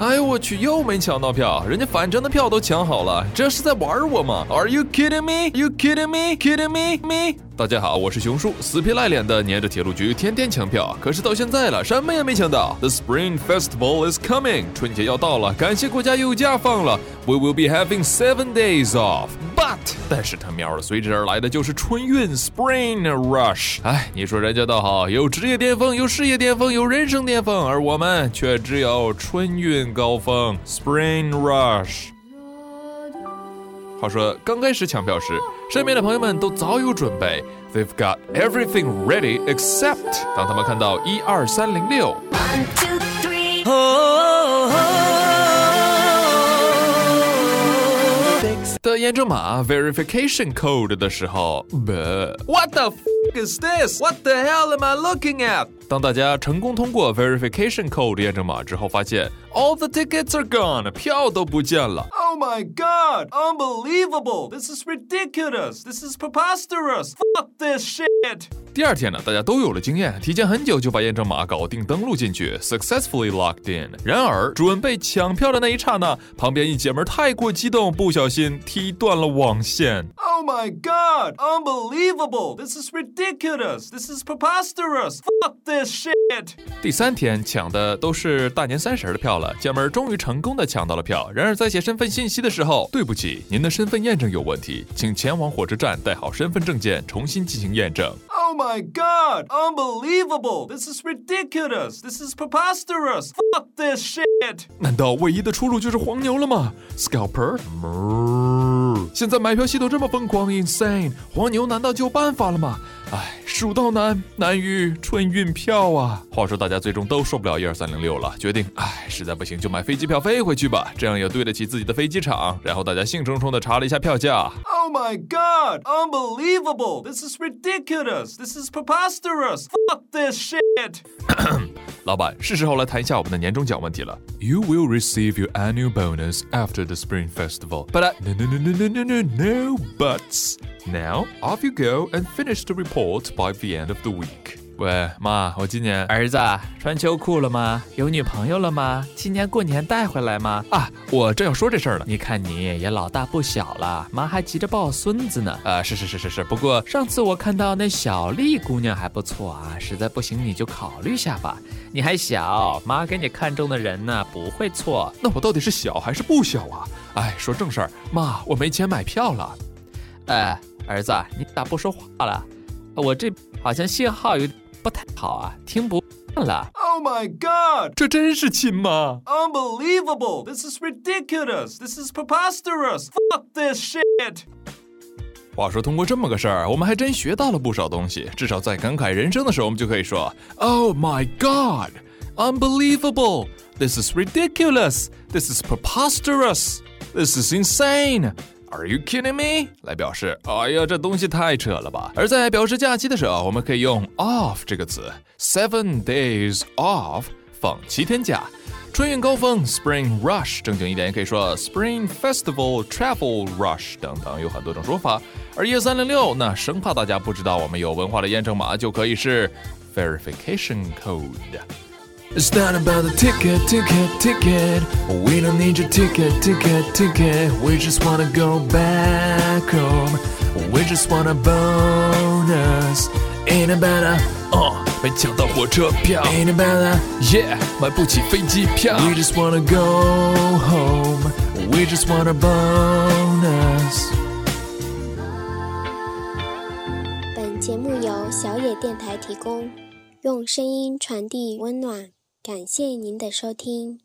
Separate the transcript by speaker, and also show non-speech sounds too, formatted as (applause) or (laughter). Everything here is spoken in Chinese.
Speaker 1: 哎呦我去，又没抢到票，人家反正的票都抢好了，这是在玩我吗？Are you kidding me? You kidding me? Kidding me? Me? 大家好，我是熊叔，死皮赖脸的黏着铁路局，天天抢票，可是到现在了，什么也没抢到。The Spring Festival is coming，春节要到了，感谢国家有假放了。We will be having seven days off。But，但是他喵的，随之而来的就是春运 Spring Rush。哎，你说人家倒好，有职业巅峰，有事业巅峰，有人生巅峰，而我们却只有春运高峰 Spring Rush。话说，刚开始抢票时，身边的朋友们都早有准备，They've got everything ready except 当他们看到一二三零六的验证码 verification code 的时候，What the f is this? What the hell am I looking at? 当大家成功通过 verification code 验证码之后，发现 all the tickets are gone，票都不见了。
Speaker 2: Oh my god! Unbelievable! This is ridiculous! This is preposterous! Fuck this shit!
Speaker 1: 第二天呢，大家都有了经验，提前很久就把验证码搞定，登录进去，successfully locked in。然而，准备抢票的那一刹那，旁边一姐们太过激动，不小心踢断了网线。
Speaker 2: My god! Unbelievable! This is ridiculous! This is preposterous! Fuck this shit!
Speaker 1: 第三天抢的都是大年三十的票了，姐们儿终于成功的抢到了票。然而在写身份信息的时候，对不起，您的身份验证有问题，请前往火车站带好身份证件，重新进行验证。
Speaker 2: Oh my god! Unbelievable! This is ridiculous! This is preposterous! Fuck this shit!
Speaker 1: 难道唯一的出路就是黄牛了吗？Scalper，现在买票系统这么疯狂，insane，黄牛难道就有办法了吗？唉，蜀道难，难于春运票啊！话说大家最终都受不了一二三零六了，决定，唉，实在不行就买飞机票飞回去吧，这样也对得起自己的飞机场。然后大家兴冲冲的查了一下票价。
Speaker 2: Oh my god! Unbelievable! This is ridiculous! This is preposterous! Fuck this shit! (coughs)
Speaker 1: 老板，是时候来谈一下我们的年终奖问题了。You will receive your annual bonus after the Spring Festival, but I... no no no no no no no no buts. Now off you go and finish the report by the end of the week. 喂，妈，我今年
Speaker 3: 儿子穿秋裤了吗？有女朋友了吗？今年过年带回来吗？
Speaker 1: 啊，我正要说这事儿呢。
Speaker 3: 你看你也老大不小了，妈还急着抱孙子呢。
Speaker 1: 呃，是是是是是，不过
Speaker 3: 上次我看到那小丽姑娘还不错啊，实在不行你就考虑下吧。你还小，妈给你看中的人呢不会错。
Speaker 1: 那我到底是小还是不小啊？哎，说正事儿，妈，我没钱买票了。
Speaker 3: 哎，儿子，你咋不说话了？我这好像信号有。不太好啊，听不见了。
Speaker 2: Oh my god！
Speaker 1: 这真是亲吗
Speaker 2: ？Unbelievable! This is ridiculous! This is preposterous! Fuck this shit!
Speaker 1: 话说，通过这么个事儿，我们还真学到了不少东西。至少在感慨人生的时候，我们就可以说：Oh my god! Unbelievable! This is ridiculous! This is preposterous! This is insane! Are you kidding me？来表示，哎呀，这东西太扯了吧。而在表示假期的时候，我们可以用 off 这个词，seven days off，放七天假。春运高峰 Spring Rush，正经一点也可以说 Spring Festival Travel Rush 等等，有很多种说法。而一三零六，那生怕大家不知道我们有文化的验证码，就可以是 verification code。It's not about the ticket, ticket, ticket. We don't need your ticket, ticket, ticket. We just wanna go back home. We just want a bonus. Ain't about a, 哦，没抢到火车票。Ain't about a, yeah，买不起飞机票。We just wanna go home. We just want a bonus.
Speaker 4: 本节目由小野电台提供，用声音传递温暖。 感谢您的收听。